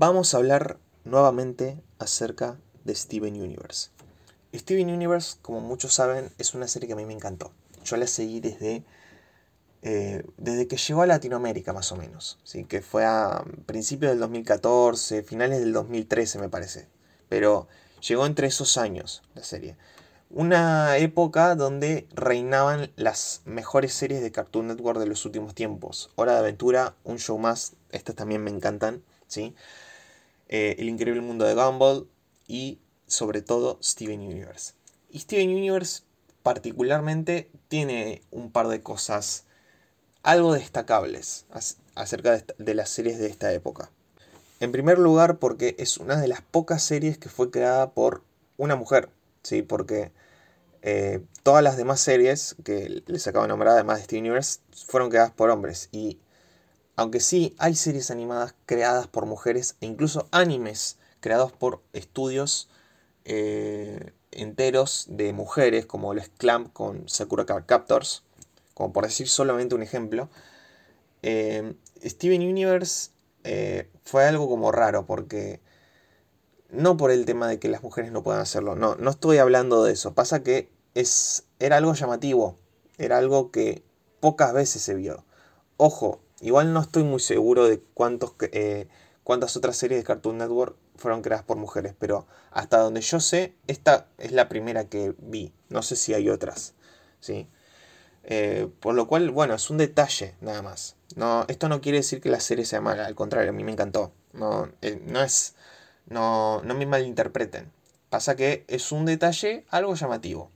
vamos a hablar nuevamente acerca de Steven Universe. Steven Universe, como muchos saben, es una serie que a mí me encantó. Yo la seguí desde, eh, desde que llegó a Latinoamérica, más o menos. ¿sí? Que fue a principios del 2014, finales del 2013, me parece. Pero llegó entre esos años la serie. Una época donde reinaban las mejores series de Cartoon Network de los últimos tiempos. Hora de Aventura, un show más, estas también me encantan, ¿sí? Eh, El Increíble Mundo de Gumball y sobre todo Steven Universe. Y Steven Universe particularmente tiene un par de cosas algo destacables acerca de las series de esta época. En primer lugar porque es una de las pocas series que fue creada por una mujer, ¿sí? Porque eh, todas las demás series que les acabo de nombrar, además de Steven Universe, fueron creadas por hombres. Y aunque sí hay series animadas creadas por mujeres e incluso animes creados por estudios eh, enteros de mujeres, como el Clamp con Sakura Card Captors, como por decir solamente un ejemplo, eh, Steven Universe fue algo como raro porque no por el tema de que las mujeres no puedan hacerlo, no, no estoy hablando de eso. Pasa que es, era algo llamativo, era algo que pocas veces se vio. Ojo, igual no estoy muy seguro de cuántos, eh, cuántas otras series de Cartoon Network fueron creadas por mujeres, pero hasta donde yo sé, esta es la primera que vi. No sé si hay otras, ¿sí? Eh, por lo cual, bueno, es un detalle nada más. No, esto no quiere decir que la serie sea mala, al contrario, a mí me encantó. No, eh, no es no, no me malinterpreten. Pasa que es un detalle algo llamativo.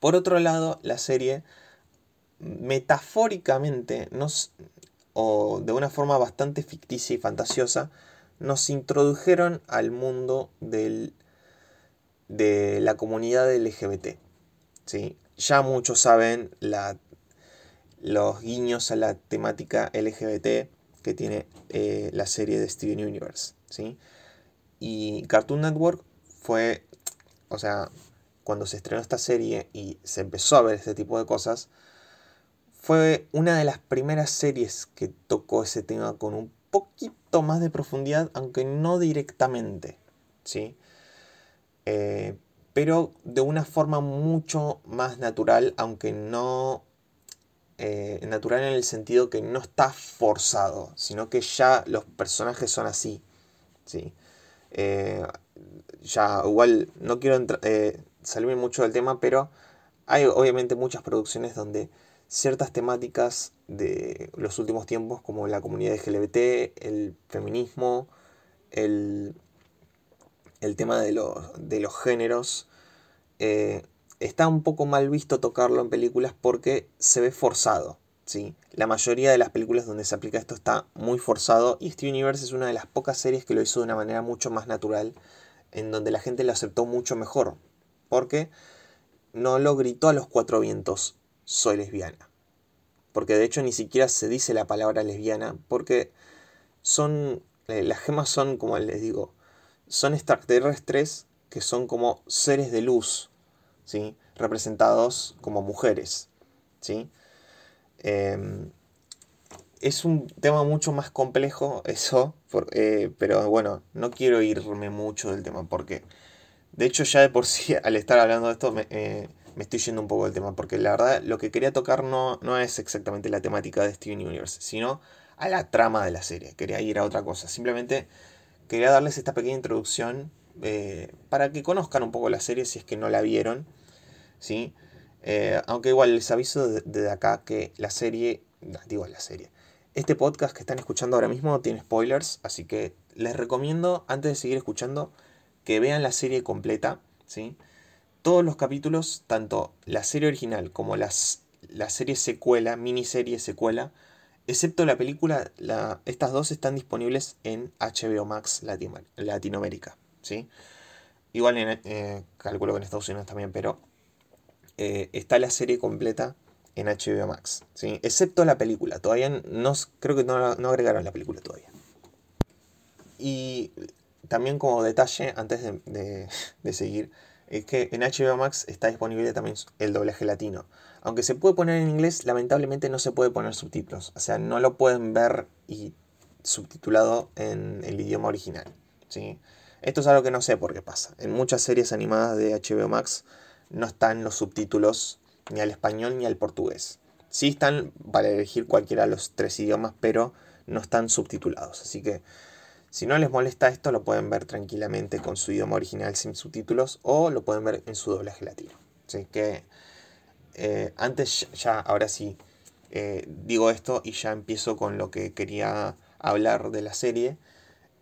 Por otro lado, la serie metafóricamente nos, o de una forma bastante ficticia y fantasiosa, nos introdujeron al mundo del, de la comunidad LGBT. ¿sí? Ya muchos saben la, los guiños a la temática LGBT que tiene eh, la serie de Steven Universe. ¿sí? Y Cartoon Network fue, o sea, cuando se estrenó esta serie y se empezó a ver este tipo de cosas, fue una de las primeras series que tocó ese tema con un poquito más de profundidad, aunque no directamente, ¿sí? Eh, pero de una forma mucho más natural, aunque no eh, natural en el sentido que no está forzado, sino que ya los personajes son así, ¿sí? Eh, ya, igual no quiero salirme mucho del tema, pero hay obviamente muchas producciones donde ciertas temáticas de los últimos tiempos, como la comunidad LGBT, el feminismo, el, el tema de, de los géneros, eh, está un poco mal visto tocarlo en películas porque se ve forzado. ¿sí? La mayoría de las películas donde se aplica esto está muy forzado y Steven Universe es una de las pocas series que lo hizo de una manera mucho más natural, en donde la gente lo aceptó mucho mejor, porque no lo gritó a los cuatro vientos, soy lesbiana. Porque de hecho ni siquiera se dice la palabra lesbiana, porque son, eh, las gemas son, como les digo, son extraterrestres que son como seres de luz, ¿sí? representados como mujeres. ¿sí? Em, es un tema mucho más complejo eso, eh, pero bueno, no quiero irme mucho del tema porque, de hecho ya de por sí al estar hablando de esto eh, me, estoy yendo un poco del tema, porque la verdad lo que quería tocar no, no es exactamente la temática de Steven Universe, sino a la trama de la serie, quería ir a otra cosa, simplemente quería darles esta pequeña introducción eh, para que conozcan un poco la serie si es que no la vieron, ¿sí? Eh, aunque igual les aviso desde acá que la serie, digo la serie, este podcast que están escuchando ahora mismo tiene spoilers, así que les recomiendo, antes de seguir escuchando, que vean la serie completa, ¿sí? Todos los capítulos, tanto la serie original como las, la serie secuela, miniserie secuela, excepto la película, estas dos están disponibles en HBO Max Latinoamérica, ¿sí? Igual en, eh, calculo que en Estados Unidos también, pero eh, está la serie completa en HBO Max, ¿sí? excepto la película. Todavía no, creo que no, agregaron la película todavía. Y también como detalle, antes de, seguir, es que en HBO Max está disponible también el doblaje latino. Aunque se puede poner en inglés, lamentablemente no se puede poner subtítulos. O sea, no lo pueden ver y subtitulado en el idioma original. ¿sí? Esto es algo que no sé por qué pasa. En muchas series animadas de HBO Max no están los subtítulos ni al español ni al portugués. Sí están para elegir cualquiera de los tres idiomas, pero no están subtitulados. Así que si no les molesta esto, lo pueden ver tranquilamente con su idioma original sin subtítulos o lo pueden ver en su doblaje latino. Así que eh, antes ya, ahora sí, eh, digo esto y ya empiezo con lo que quería hablar de la serie.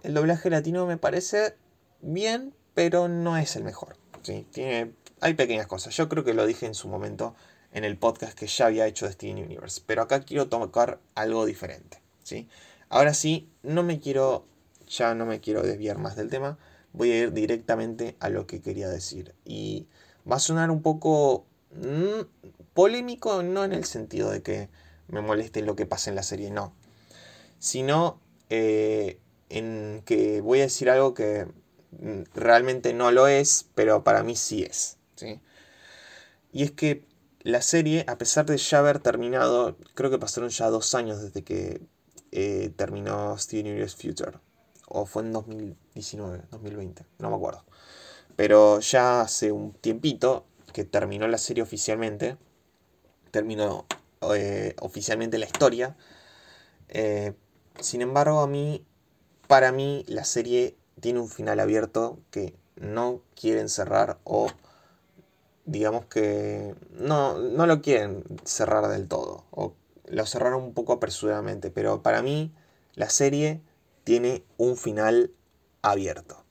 El doblaje latino me parece bien, pero no es el mejor. ¿sí? Tiene, hay pequeñas cosas. Yo creo que lo dije en su momento en el podcast que ya había hecho Steven Universe. Pero acá quiero tocar algo diferente. ¿sí? Ahora sí, no me quiero, ya no me quiero desviar más del tema. Voy a ir directamente a lo que quería decir. Y va a sonar un poco mm, polémico, no en el sentido de que me moleste lo que pasa en la serie, no. Sino eh, en que voy a decir algo que mm, realmente no lo es, pero para mí sí es. ¿sí? Y es que la serie, a pesar de ya haber terminado, creo que pasaron ya dos años desde que eh, terminó Steven Universe Future. O fue en 2019, 2020, no me acuerdo. Pero ya hace un tiempito que terminó la serie oficialmente. Terminó eh, oficialmente la historia. Eh, sin embargo, a mí, para mí, la serie tiene un final abierto que no quieren cerrar o digamos que no, no lo quieren cerrar del todo. O lo cerraron un poco apresuradamente. Pero para mí, la serie tiene un final abierto.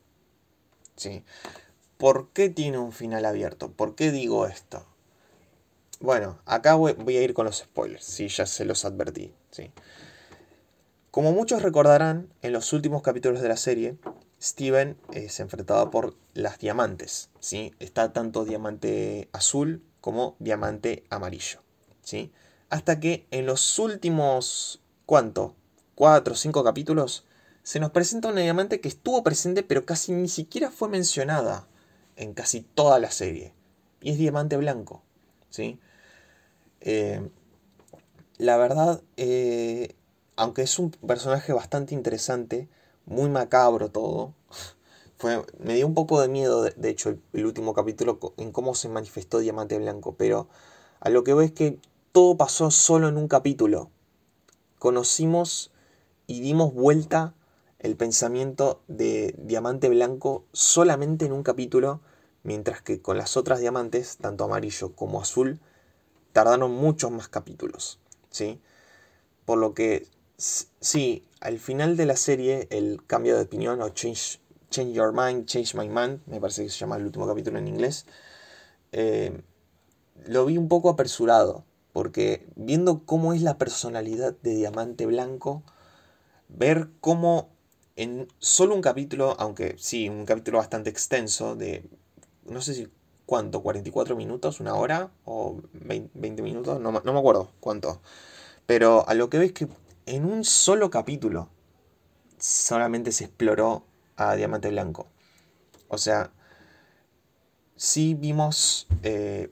¿Sí? ¿Por qué tiene un final abierto? ¿Por qué digo esto? Bueno, acá voy, a ir con los spoilers, sí, ya se los advertí. ¿sí? Como muchos recordarán, en los últimos capítulos de la serie, Steven se enfrentaba por las diamantes. ¿sí? Está tanto diamante azul como diamante amarillo. ¿sí? Hasta que en los últimos, ¿cuánto? Cuatro o cinco capítulos, se nos presenta una diamante que estuvo presente pero casi ni siquiera fue mencionada en casi toda la serie. Y es diamante blanco. ¿sí? Eh, la verdad, eh, aunque es un personaje bastante interesante, muy macabro todo, fue, me dio un poco de miedo, de, hecho, el, último capítulo en cómo se manifestó Diamante Blanco, pero a lo que veo es que todo pasó solo en un capítulo. Conocimos y dimos vuelta el pensamiento de Diamante Blanco solamente en un capítulo, mientras que con las otras diamantes, tanto amarillo como azul, tardaron muchos más capítulos, ¿sí? Por lo que, sí, al final de la serie, el cambio de opinión o change, change your mind, change my mind, me parece que se llama el último capítulo en inglés, eh, lo vi un poco apresurado, porque viendo cómo es la personalidad de Diamante Blanco, ver cómo en solo un capítulo, aunque sí, un capítulo bastante extenso, de no sé si ¿cuánto? ¿44 minutos? ¿Una hora? ¿O 20 minutos? No, me acuerdo cuánto. Pero a lo que ves que en un solo capítulo solamente se exploró a Diamante Blanco. O sea, sí vimos eh,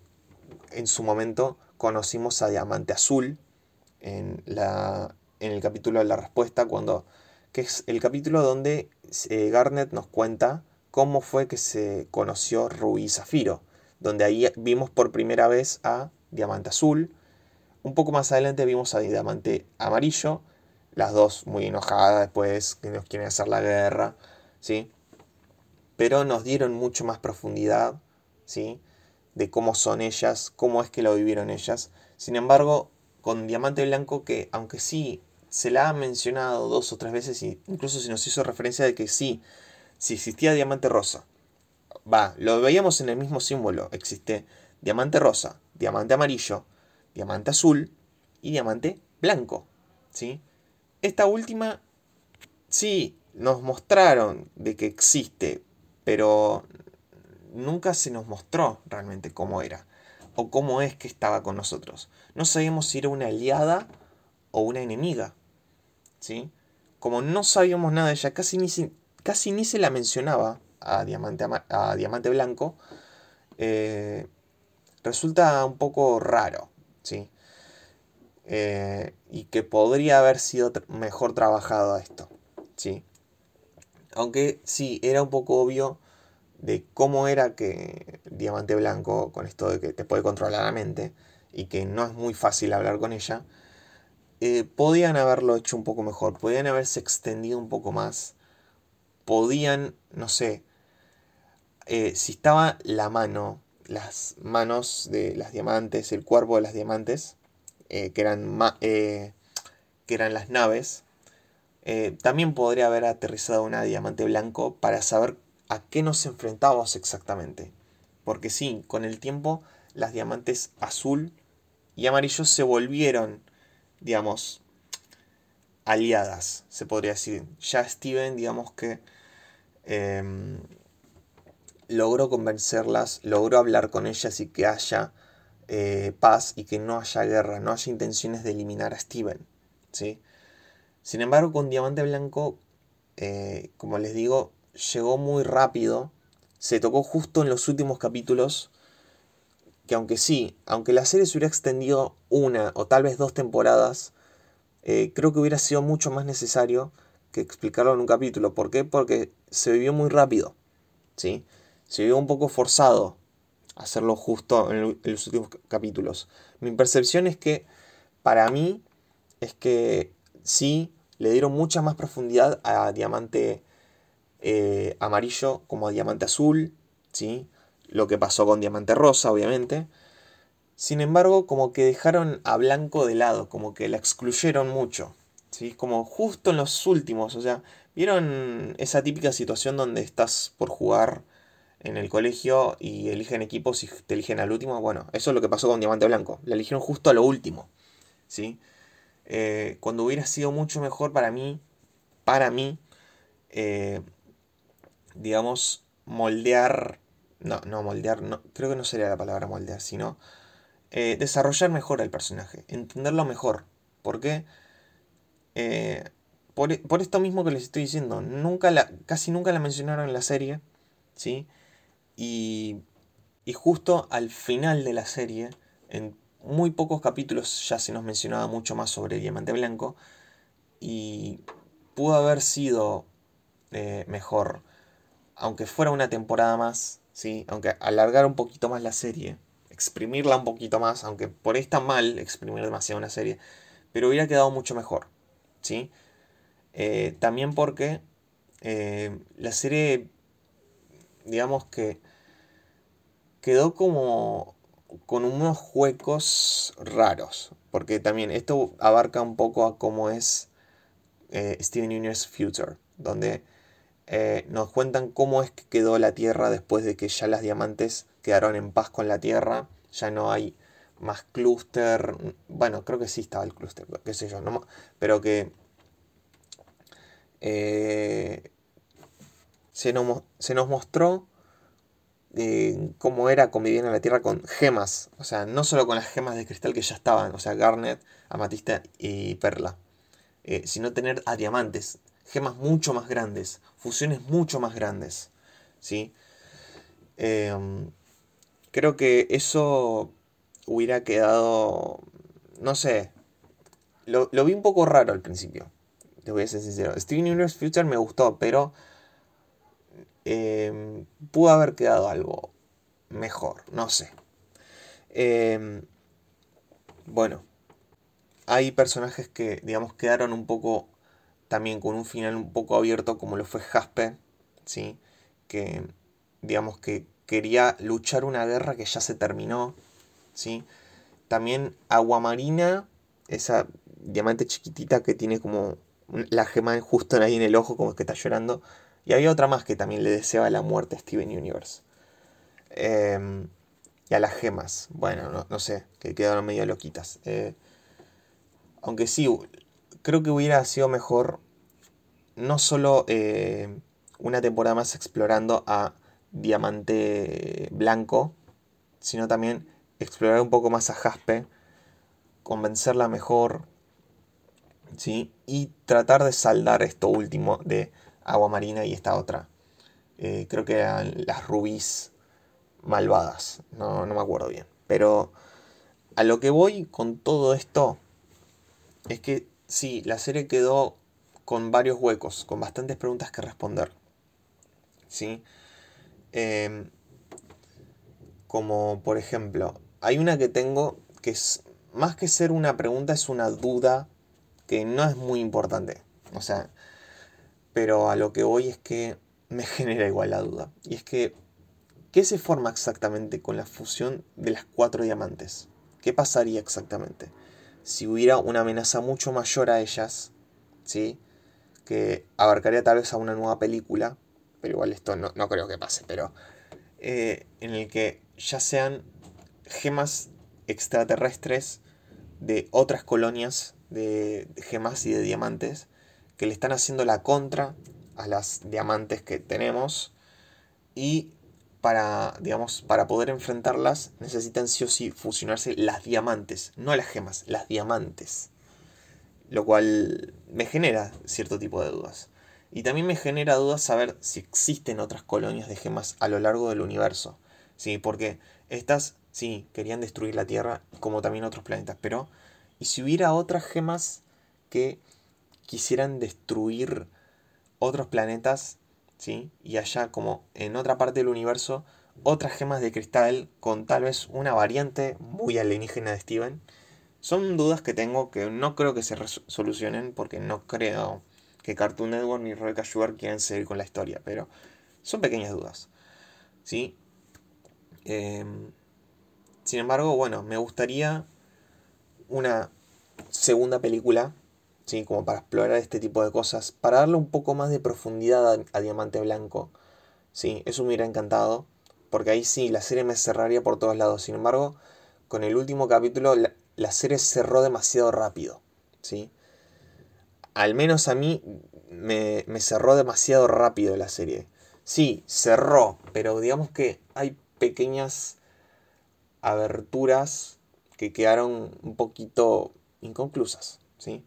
en su momento, conocimos a Diamante Azul en, la, en el capítulo de la respuesta, cuando, que es el capítulo donde eh, Garnet nos cuenta cómo fue que se conoció Rubí y Zafiro, donde ahí vimos por primera vez a Diamante Azul. Un poco más adelante vimos a Diamante Amarillo, las dos muy enojadas después, que nos quieren hacer la guerra, ¿sí? Pero nos dieron mucho más profundidad, ¿sí? De cómo son ellas, cómo es que lo vivieron ellas. Sin embargo, con Diamante Blanco, que aunque sí se la ha mencionado dos o tres veces, incluso se nos hizo referencia de que sí, si existía diamante rosa, va, lo veíamos en el mismo símbolo, existe diamante rosa, diamante amarillo, diamante azul y diamante blanco, ¿sí? Esta última, sí, nos mostraron de que existe, pero nunca se nos mostró realmente cómo era o cómo es que estaba con nosotros. No sabíamos si era una aliada o una enemiga, ¿sí? Como no sabíamos nada de ella, casi ni, casi ni se la mencionaba a Diamante, a Diamante Blanco, eh, resulta un poco raro. ¿sí? eh, y que podría haber sido mejor trabajado esto, ¿sí? Aunque sí, era un poco obvio de cómo era que Diamante Blanco, con esto de que te puede controlar la mente y que no es muy fácil hablar con ella, eh, podían haberlo hecho un poco mejor, podían haberse extendido un poco más, podían, no sé, eh, si estaba la mano, las manos de las diamantes, el cuerpo de las diamantes, eh, que, eran que eran las naves, también podría haber aterrizado una diamante blanco para saber a qué nos enfrentábamos exactamente. Porque sí, con el tiempo las diamantes azul y amarillo se volvieron digamos, aliadas, se podría decir. Ya Steven, digamos que em, logró convencerlas, logró hablar con ellas y que haya eh, paz y que no haya guerra, no haya intenciones de eliminar a Steven. ¿sí? Sin embargo, con Diamante Blanco, eh, como les digo, llegó muy rápido, se tocó justo en los últimos capítulos que aunque sí, aunque la serie se hubiera extendido una o tal vez dos temporadas, eh, creo que hubiera sido mucho más necesario que explicarlo en un capítulo. ¿Por qué? Porque se vivió muy rápido. ¿sí? Se vivió un poco forzado hacerlo justo en, los últimos capítulos. Mi percepción es que, para mí, es que sí, le dieron mucha más profundidad a Diamante eh, Amarillo como a Diamante Azul. ¿sí? Lo que pasó con Diamante Rosa, obviamente. Sin embargo, como que dejaron a Blanco de lado, como que la excluyeron mucho. ¿sí? Como justo en los últimos, o sea, ¿vieron esa típica situación donde estás por jugar en el colegio y eligen equipos y te eligen al último? Bueno, eso es lo que pasó con Diamante Blanco. La eligieron justo a lo último. ¿sí? Eh, cuando hubiera sido mucho mejor para mí, para mí, eh, digamos, moldear no, no moldear, no, creo que no sería la palabra moldear, sino eh, desarrollar mejor al personaje, entenderlo mejor. ¿Por qué? Eh, por, esto mismo que les estoy diciendo, nunca la, casi nunca la mencionaron en la serie, ¿sí? Y, y justo al final de la serie, en muy pocos capítulos ya se nos mencionaba mucho más sobre Diamante Blanco, y pudo haber sido eh, mejor, aunque fuera una temporada más, ¿sí? Aunque alargar un poquito más la serie, exprimirla un poquito más, aunque por ahí está mal exprimir demasiado una serie, pero hubiera quedado mucho mejor, ¿sí? Eh, también porque eh, la serie, digamos que quedó como con unos huecos raros, porque también esto abarca un poco a cómo es eh, Steven Universe Future, donde eh, nos cuentan cómo es que quedó la Tierra después de que ya las diamantes quedaron en paz con la Tierra, ya no hay más clúster, bueno, creo que sí estaba el clúster, qué sé yo, no, pero que eh, se, nos, se, nos, mostró eh, cómo era convivir en la Tierra con gemas, o sea, no solo con las gemas de cristal que ya estaban, o sea, Garnet, Amatista y Perla, sino tener a diamantes, gemas mucho más grandes, fusiones mucho más grandes. ¿sí? Em, creo que eso hubiera quedado, no sé, lo, vi un poco raro al principio, te voy a ser sincero. Steven Universe Future me gustó, pero em, pudo haber quedado algo mejor, no sé. Em, bueno, hay personajes que, digamos, quedaron un poco también con un final un poco abierto como lo fue Jasper, ¿sí? que digamos que quería luchar una guerra que ya se terminó. ¿sí? También Aguamarina, esa diamante chiquitita que tiene como la gema justo ahí en el ojo como que está llorando. Y había otra más que también le deseaba la muerte a Steven Universe. Em, y a las gemas. Bueno, no, sé, que quedaron medio loquitas. Eh, aunque sí, creo que hubiera sido mejor no solo eh, una temporada más explorando a Diamante Blanco, sino también explorar un poco más a Jaspe, convencerla mejor, ¿sí? y tratar de saldar esto último de Agua Marina y esta otra. Eh, creo que eran las rubíes malvadas, no, no me acuerdo bien. Pero a lo que voy con todo esto es que sí, la serie quedó con varios huecos, con bastantes preguntas que responder. ¿Sí? Em, como por ejemplo, hay una que tengo que es más que ser una pregunta, es una duda que no es muy importante. O sea, pero a lo que voy es que me genera igual la duda. Y es que, ¿qué se forma exactamente con la fusión de las cuatro diamantes? ¿Qué pasaría exactamente? Si hubiera una amenaza mucho mayor a ellas, ¿sí? Que abarcaría tal vez a una nueva película, pero igual esto no, creo que pase, pero eh, en el que ya sean gemas extraterrestres de otras colonias de gemas y de diamantes que le están haciendo la contra a las diamantes que tenemos y para, digamos, para poder enfrentarlas necesitan sí o sí fusionarse las diamantes, no las gemas, las diamantes. Lo cual me genera cierto tipo de dudas. Y también me genera dudas saber si existen otras colonias de gemas a lo largo del universo. Sí, porque estas sí querían destruir la Tierra como también otros planetas, pero ¿y si hubiera otras gemas que quisieran destruir otros planetas, ¿sí? Y allá como en otra parte del universo, otras gemas de cristal con tal vez una variante muy alienígena de Steven. Son dudas que tengo que no creo que se solucionen porque no creo que Cartoon Network ni Rebecca Sugar quieran seguir con la historia, pero son pequeñas dudas. ¿Sí? Em, sin embargo, bueno, me gustaría una segunda película ¿sí? como para explorar este tipo de cosas, para darle un poco más de profundidad a, Diamante Blanco. ¿sí? Eso me hubiera encantado, porque ahí sí, la serie me cerraría por todos lados. Sin embargo, con el último capítulo, serie cerró demasiado rápido. ¿sí? Al menos a mí me, me cerró demasiado rápido la serie. Sí, cerró, pero digamos que hay pequeñas aberturas que quedaron un poquito inconclusas. ¿sí?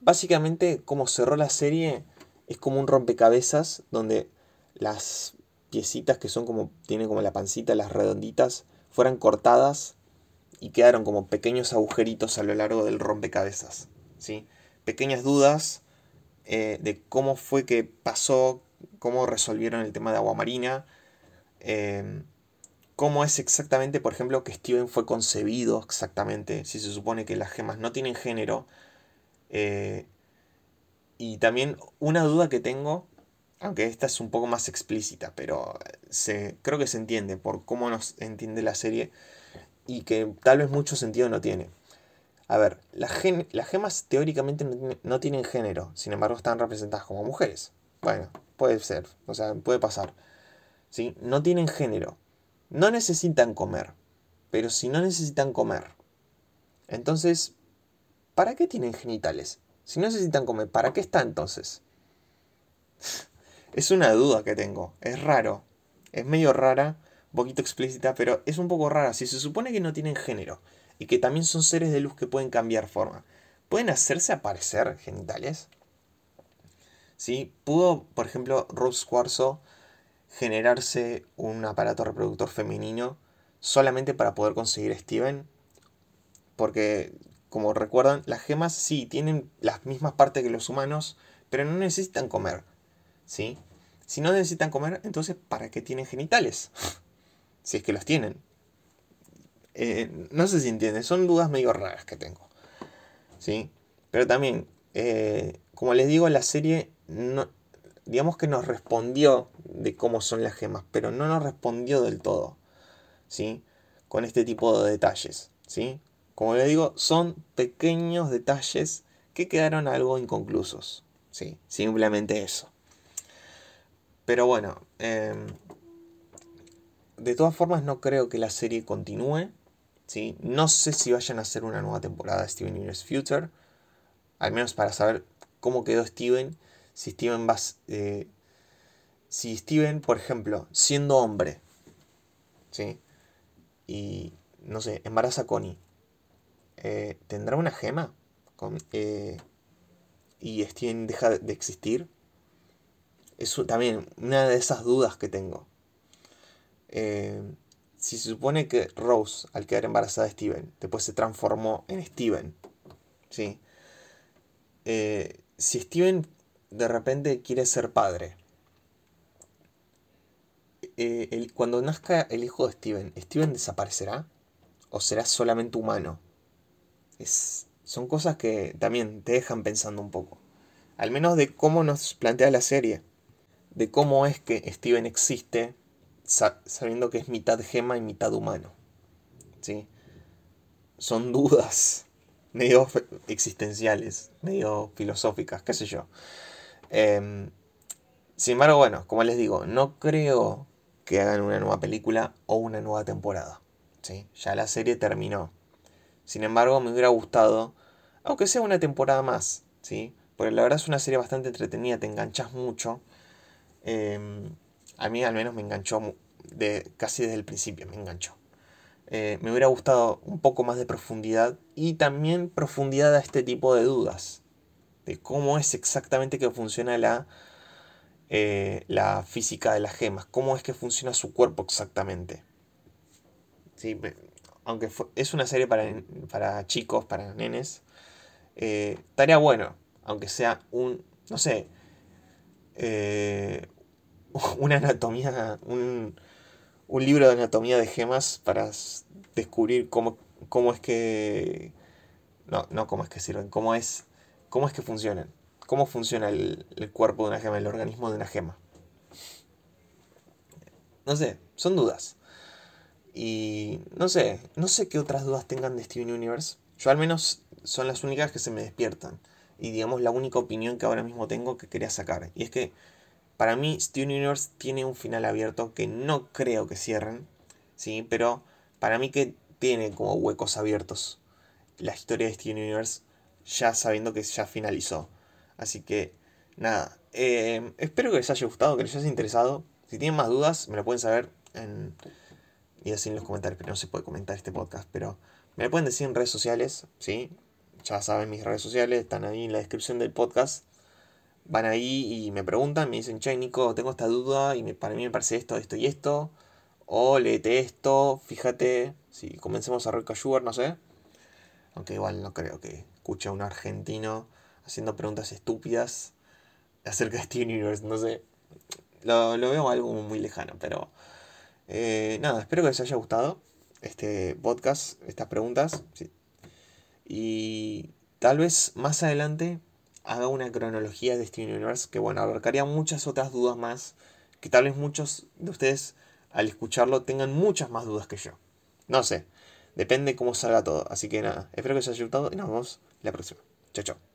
Básicamente, como cerró la serie, es como un rompecabezas donde las piecitas que son como, tienen como la pancita, las redonditas, fueran cortadas y quedaron como pequeños agujeritos a lo largo del rompecabezas. ¿sí? Pequeñas dudas eh, de cómo fue que pasó, cómo resolvieron el tema de agua marina, em, cómo es exactamente, por ejemplo, que Steven fue concebido exactamente, si se supone que las gemas no tienen género, eh, y también una duda que tengo, aunque esta es un poco más explícita, pero se, creo que se entiende por cómo nos entiende la serie y que tal vez mucho sentido no tiene. A ver, las, gemas teóricamente no, tienen género, sin embargo están representadas como mujeres. Bueno, puede ser, o sea, puede pasar. ¿Sí? No tienen género. No necesitan comer. Pero si no necesitan comer, entonces ¿para qué tienen genitales? Si no necesitan comer, ¿para qué está entonces? es una duda que tengo. Es raro. Es medio rara, poquito explícita, pero es un poco rara. Si se supone que no tienen género y que también son seres de luz que pueden cambiar forma, ¿pueden hacerse aparecer genitales? ¿Sí? ¿Pudo, por ejemplo, Rose Quarzo generarse un aparato reproductor femenino solamente para poder conseguir a Steven? Porque como recuerdan, las gemas sí tienen las mismas partes que los humanos, pero no necesitan comer. ¿Sí? Si no necesitan comer, entonces ¿para qué tienen genitales? si es que los tienen. Eh, no sé si entienden, son dudas medio raras que tengo. ¿Sí? Pero también, eh, como les digo, la serie no, digamos que nos respondió de cómo son las gemas, pero no nos respondió del todo. ¿Sí? Con este tipo de detalles. ¿Sí? Como le digo, son pequeños detalles que quedaron algo inconclusos. Sí, simplemente eso. Pero bueno, em, de todas formas no creo que la serie continúe. ¿sí? No sé si vayan a hacer una nueva temporada de Steven Universe Future. Al menos para saber cómo quedó Steven. Si Steven va... Eh, si Steven, por ejemplo, siendo hombre, ¿sí? Y, no sé, embaraza a Connie eh, ¿tendrá una gema? Eh, ¿Y Steven deja de existir? Es también una de esas dudas que tengo. Eh, si se supone que Rose, al quedar embarazada de Steven, después se transformó en Steven, eh, si Steven de repente quiere ser padre, eh, cuando nazca el hijo de Steven, ¿Steven desaparecerá? ¿O será solamente humano? Es, son cosas que también te dejan pensando un poco. Al menos de cómo nos plantea la serie. De cómo es que Steven existe sabiendo que es mitad gema y mitad humano. ¿Sí? Son dudas medio existenciales, medio filosóficas, qué sé yo. Em, sin embargo, bueno, como les digo, no creo que hagan una nueva película o una nueva temporada. ¿sí? Ya la serie terminó. Sin embargo, me hubiera gustado, aunque sea una temporada más, ¿sí? porque la verdad es una serie bastante entretenida, te enganchas mucho. Em, a mí al menos me enganchó de, casi desde el principio, me enganchó. Eh, me hubiera gustado un poco más de profundidad y también profundidad a este tipo de dudas, de cómo es exactamente que funciona la, eh, la física de las gemas, cómo es que funciona su cuerpo exactamente. Sí, aunque es una serie para, para, chicos, para nenes, eh, estaría bueno, aunque sea un, no sé, una anatomía, un, un libro de anatomía de gemas para descubrir cómo, cómo es que... No, no cómo es que sirven, cómo es, cómo es que funcionan. Cómo funciona el, cuerpo de una gema, el organismo de una gema. No sé, son dudas. Y no sé, no sé qué otras dudas tengan de Steven Universe. Yo al menos son las únicas que se me despiertan. Y digamos la única opinión que ahora mismo tengo que quería sacar. Y es que para mí, Steven Universe tiene un final abierto que no creo que cierren, ¿sí? Pero para mí que tiene como huecos abiertos la historia de Steven Universe, ya sabiendo que ya finalizó. Así que, nada, eh, espero que les haya gustado, que les haya interesado. Si tienen más dudas, me lo pueden saber en, y así en los comentarios, pero no se puede comentar este podcast, pero me lo pueden decir en redes sociales, ¿sí? Ya saben mis redes sociales, están ahí en la descripción del podcast van ahí y me preguntan, me dicen, che, Nico, tengo esta duda y para mí me parece esto, esto y esto. O léete esto, fíjate, si comencemos a Roca Sugar, no sé. Aunque igual no creo que escuche a un argentino haciendo preguntas estúpidas acerca de Steven Universe, no sé. Lo, veo algo muy lejano, pero eh, nada, espero que les haya gustado este podcast, estas preguntas. Y tal vez más adelante haga una cronología de Steven Universe que, bueno, abarcaría muchas otras dudas más, que tal vez muchos de ustedes al escucharlo tengan muchas más dudas que yo. No sé, depende cómo salga todo. Así que nada, espero que os haya gustado y nos vemos la próxima. Chao, chao.